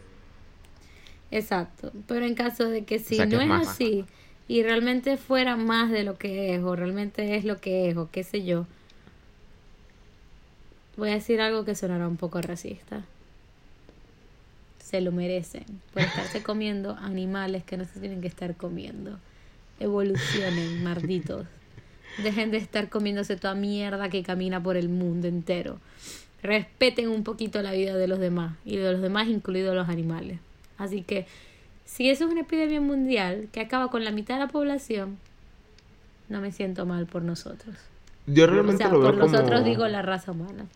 Exacto, pero en caso de que si no es, así y realmente fuera más de lo que es o realmente es lo que es o qué sé yo, voy a decir algo que sonará un poco racista. Se lo merecen por estarse comiendo animales que no se tienen que estar comiendo. Evolucionen, malditos. Dejen de estar comiéndose toda mierda que camina por el mundo entero. Respeten un poquito la vida de los demás y de los demás, incluidos los animales. Así que, si eso es una epidemia mundial que acaba con la mitad de la población, no me siento mal por nosotros. Yo realmente lo veo por nosotros digo la raza humana.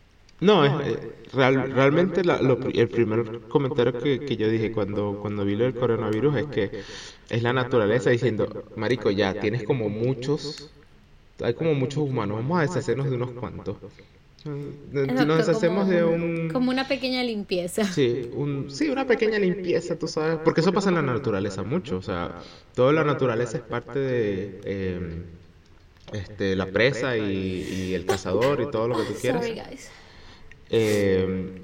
No, es, eh, real, realmente el primer comentario que, que, yo dije cuando, cuando vi lo del coronavirus es que es la naturaleza diciendo, Marico, ya tienes como muchos hay como muchos humanos, vamos a deshacernos de unos cuantos. Nos deshacemos de un... Como una pequeña limpieza. Sí, un, sí, una pequeña limpieza, tú sabes. Porque eso pasa en la naturaleza mucho. O sea, toda la naturaleza es parte de eh, este, la presa y, el cazador y todo lo que tú quieras. Eh,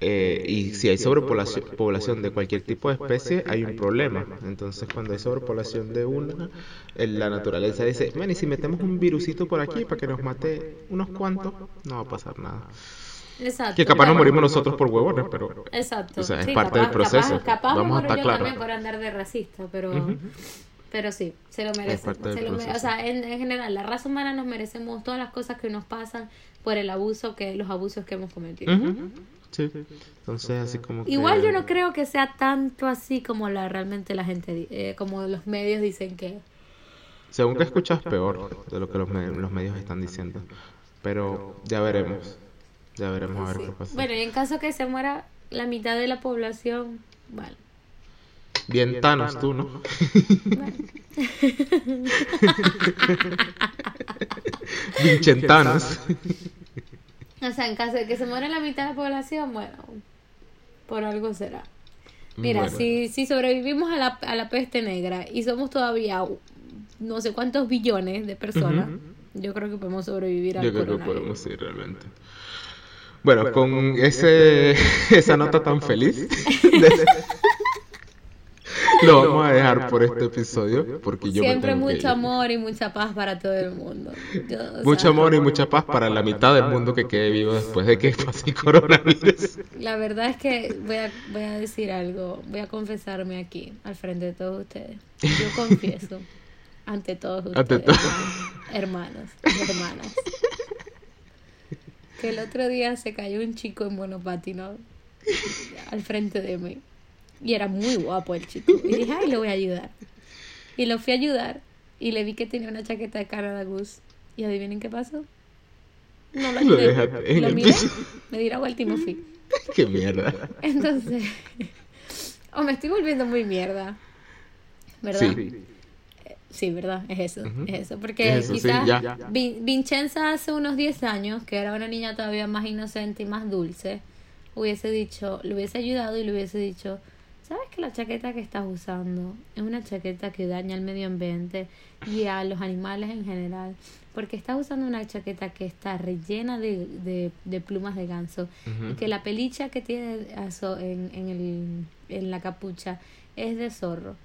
eh, y si hay sobrepoblación de cualquier tipo de especie, hay un problema. Entonces, cuando hay sobrepoblación de una, la naturaleza dice, bueno, y si metemos un virusito por aquí para que nos mate unos cuantos, no va a pasar nada. Exacto. Que capaz nos morimos nosotros por huevones, pero. Exacto. O sea, es parte del proceso. Capaz, Vamos a estar yo también por andar de racista, pero. Pero sí, se lo merece. o sea, en, en, general, la raza humana nos merecemos todas las cosas que nos pasan por el abuso, que los abusos que hemos cometido. Sí. Entonces, así como Igual yo no creo que sea tanto así como la realmente la gente, eh, como los medios dicen que... Según que escuchas, peor de lo que los, los medios están diciendo. Pero ya veremos. Ya veremos a ver qué pasa. Bueno, y en caso que se muera la mitad de la población, vale. Bien Thanos tú, ¿no? Vincentanos. O sea, en caso de que se muera la mitad de la población, bueno, por algo será. Mira, si, si sobrevivimos a la, a la peste negra y somos todavía no sé cuántos billones de personas, yo creo que podemos sobrevivir a Yo creo que podemos, sí, realmente. Bueno, con ese, esa nota tan feliz lo vamos a dejar por este episodio porque yo siempre mucho amor y mucha paz para todo el mundo. Mucho amor y mucha paz para la mitad del mundo que quede vivo después de que pase coronavirus. la verdad es que voy a, voy a decir algo voy a confesarme aquí al frente de todos ustedes. Yo confieso ante todos ustedes ante hermanos y hermanas. Que el otro día se cayó un chico en monopatino al frente de mí y era muy guapo el chico. Y dije, ay, le voy a ayudar. Y lo fui a ayudar. Y le vi que tenía una chaqueta de Canada Goose. ¿Y adivinen qué pasó? No lo ayudé. Lo, miré, me di la vuelta y me fui. Qué mierda. Entonces, o me estoy volviendo muy mierda. ¿Verdad? Sí. Sí, ¿verdad? Es eso, es eso. Porque quizás Vincenza hace unos 10 años, que era una niña todavía más inocente y más dulce, hubiese dicho, le hubiese ayudado y le hubiese dicho, ¿sabes que la chaqueta que estás usando es una chaqueta que daña al medio ambiente y a los animales en general? Porque estás usando una chaqueta que está rellena de, de, plumas de ganso y que la pelicha que tiene en, en, el, en la capucha es de zorro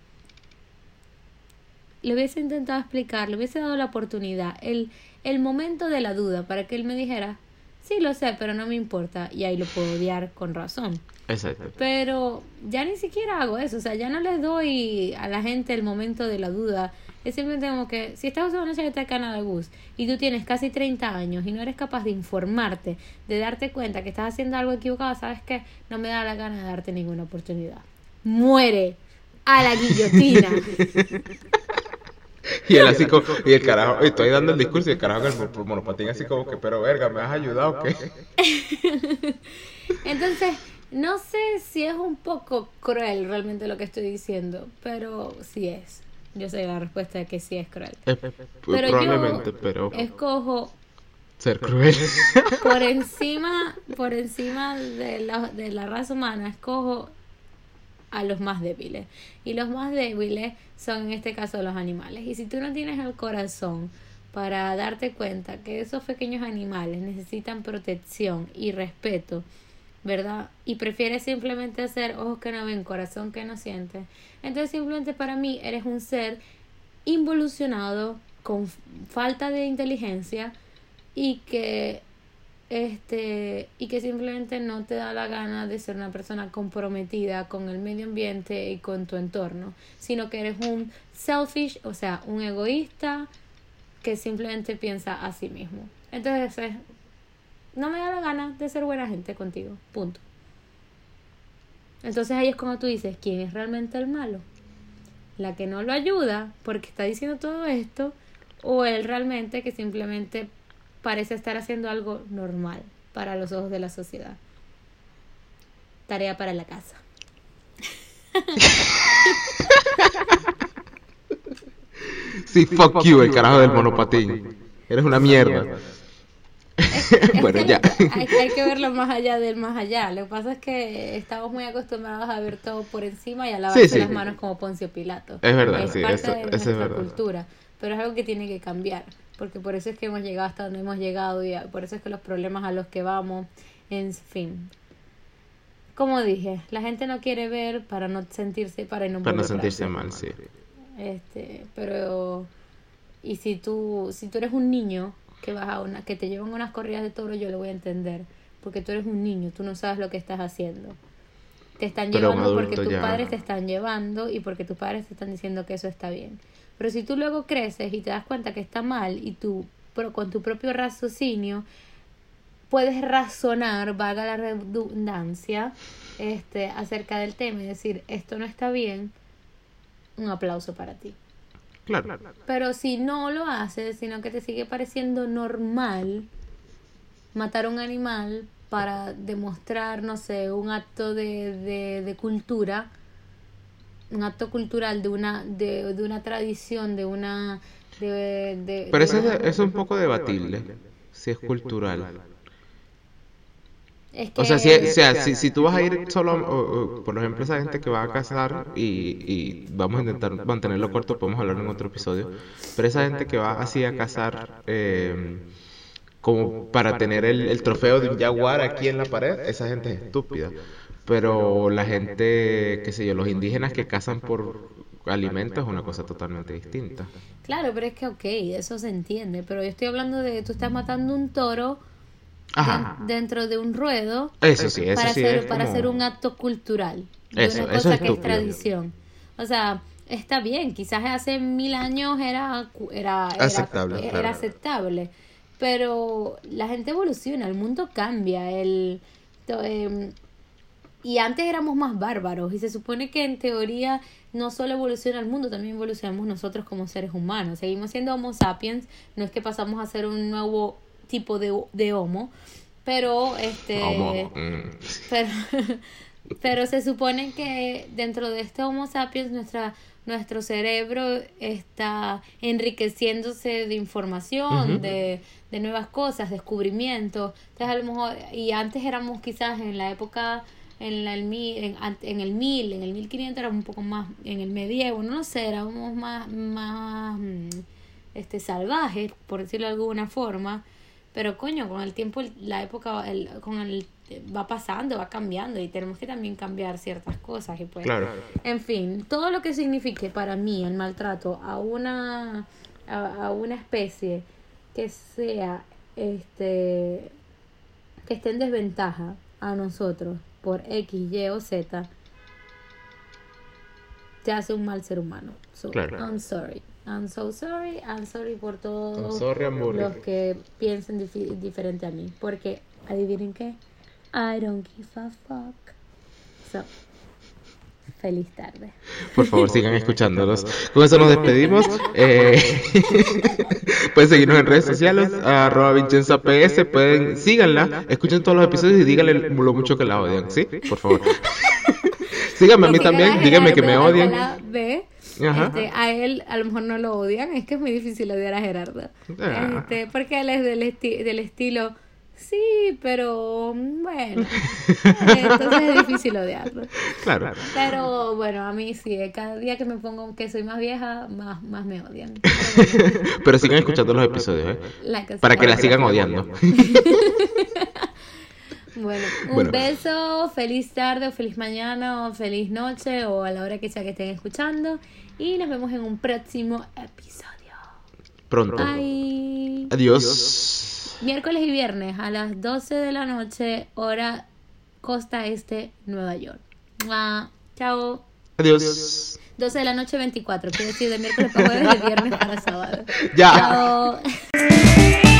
le hubiese intentado explicar, le hubiese dado la oportunidad, el, el momento de la duda para que él me dijera, sí lo sé, pero no me importa y ahí lo puedo odiar con razón. Exacto. Pero ya ni siquiera hago eso, o sea, ya no les doy a la gente el momento de la duda. Es simplemente como que si estás usando una chaqueta de Canada Goose y tú tienes casi 30 años y no eres capaz de informarte, de darte cuenta que estás haciendo algo equivocado, sabes que no me da la gana de darte ninguna oportunidad. Muere a la guillotina. Y él así como, y el carajo, estoy dando el discurso y el carajo el monopatín así como que, pero verga, ¿me has ayudado o qué? Entonces, no sé si es un poco cruel realmente lo que estoy diciendo, pero sí es. Yo sé la respuesta de que sí es cruel. pero probablemente, pero... Escojo ser cruel. Por encima, por encima de la, de la raza humana, escojo a los más débiles. Y los más débiles son en este caso los animales. Y si tú no tienes el corazón para darte cuenta que esos pequeños animales necesitan protección y respeto, ¿verdad? Y prefieres simplemente hacer ojos que no ven, corazón que no siente, entonces simplemente para mí eres un ser involucionado, con falta de inteligencia y que este y que simplemente no te da la gana de ser una persona comprometida con el medio ambiente y con tu entorno, sino que eres un selfish, o sea, un egoísta que simplemente piensa a sí mismo. Entonces, no me da la gana de ser buena gente contigo, punto. Entonces ahí es como tú dices, ¿quién es realmente el malo? La que no lo ayuda porque está diciendo todo esto o él realmente que simplemente parece estar haciendo algo normal para los ojos de la sociedad. Tarea para la casa. sí, fuck you, el carajo del monopatín. Eres una mierda. bueno, ya. Hay, que verlo más allá del más allá. Lo que pasa es que estamos muy acostumbrados a ver todo por encima y a lavarse las manos como Poncio Pilato. Es verdad, es sí, parte eso, de nuestra cultura. Pero es algo que tiene que cambiar porque por eso es que hemos llegado hasta donde hemos llegado y por eso es que los problemas a los que vamos, en fin. Como dije, la gente no quiere ver para no sentirse, para no, para no sentirse mal, sí. Este, pero y si tú si tú eres un niño que vas a una que te llevan unas corridas de toro, yo lo voy a entender, porque tú eres un niño, tú no sabes lo que estás haciendo. Te están llevando porque tus padres te están llevando y porque tus padres te están diciendo que eso está bien. Pero si tú luego creces y te das cuenta que está mal y tú, pero con tu propio raciocinio, puedes razonar, vaga la redundancia, este, acerca del tema y decir, esto no está bien, un aplauso para ti. Claro. Pero si no lo haces, sino que te sigue pareciendo normal matar a un animal para demostrar, no sé, un acto de, de, de cultura, un acto cultural de una de, de una tradición de una de, pero eso es, un poco debatible si es cultural o sea, si, sea si, si, tú vas a ir solo, por ejemplo, esa gente que va a cazar y, y vamos a intentar mantenerlo corto, podemos hablar en otro episodio, pero esa gente que va así a cazar eh, como para tener el, el, trofeo de un jaguar aquí en la pared, esa gente es estúpida. Pero la gente, qué sé yo, los indígenas que cazan por alimentos es una cosa totalmente distinta. Claro, pero es que, ok, eso se entiende, pero yo estoy hablando de tú estás matando un toro dentro de un ruedo eso sí, eso para, hacer, para hacer un acto cultural, de eso, una cosa que es tradición. O sea, está bien, quizás hace mil años era, era, aceptable, era aceptable pero la gente evoluciona, el mundo cambia, el... Eh, y antes éramos más bárbaros y se supone que en teoría no solo evoluciona el mundo, también evolucionamos nosotros como seres humanos. Seguimos siendo Homo sapiens, no es que pasamos a ser un nuevo tipo de, de Homo, pero este mm. pero, pero se supone que dentro de este Homo sapiens nuestra nuestro cerebro está enriqueciéndose de información, de, de nuevas cosas, descubrimientos. Entonces a lo mejor y antes éramos quizás en la época en, la, el mil, en, en, el 1000, en el 1500 era un poco más, en el medievo, no, sé, éramos más, más mm, este, salvajes, por decirlo de alguna forma, pero coño, con el tiempo, la época, el, con el va pasando, va cambiando y tenemos que también cambiar ciertas cosas y pues en fin, todo lo que signifique para mí el maltrato a una a, a una especie que sea este que esté en desventaja a nosotros por X, Y o Z, te hace un mal ser humano. I'm sorry. I'm so sorry. I'm sorry por todos los que piensen diferente a mí. Porque, adivinen qué, I don't give a fuck. So, feliz tarde. Por favor, sigan escuchándolos. Con eso nos despedimos. Eh, pueden seguirnos en redes sociales, arroba Vincenza PS. Pueden, síganla, escuchen todos los episodios y díganle lo mucho que la odian, ¿sí? Por favor. Síganme a mí también, díganme que me odian. Este, a él a lo mejor no lo odian, es que es muy difícil odiar a Gerardo. Este, porque él es del, del estilo Sí, pero bueno. Entonces es difícil odiarlo. Claro. Pero bueno, a mí sí, cada día que me pongo que soy más vieja, más, más me odian. Pero, sigan escuchando los episodios, ¿eh? Para que la sigan odiando. Bueno, un beso, feliz tarde o feliz mañana o feliz noche o a la hora que sea que estén escuchando y nos vemos en un próximo episodio. Pronto. Bye. Adiós miércoles y viernes a las 12 de la noche, hora costa este, Nueva York. Chao. Adiós. 12 de la noche 24, quiero decir de miércoles para jueves y de viernes para sábado. Ya. Chao.